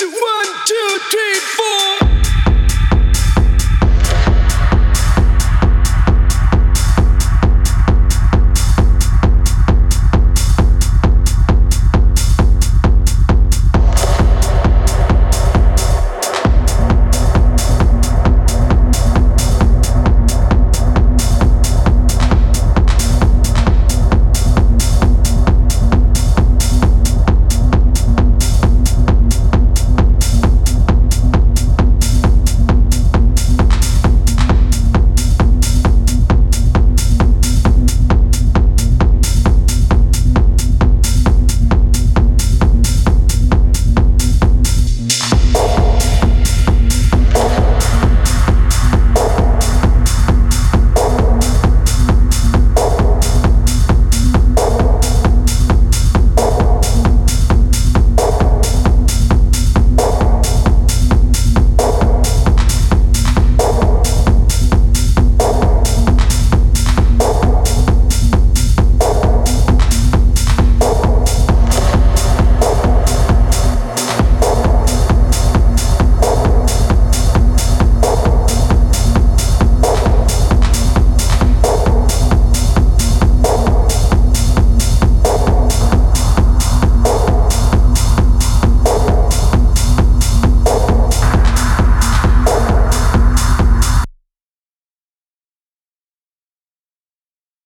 One.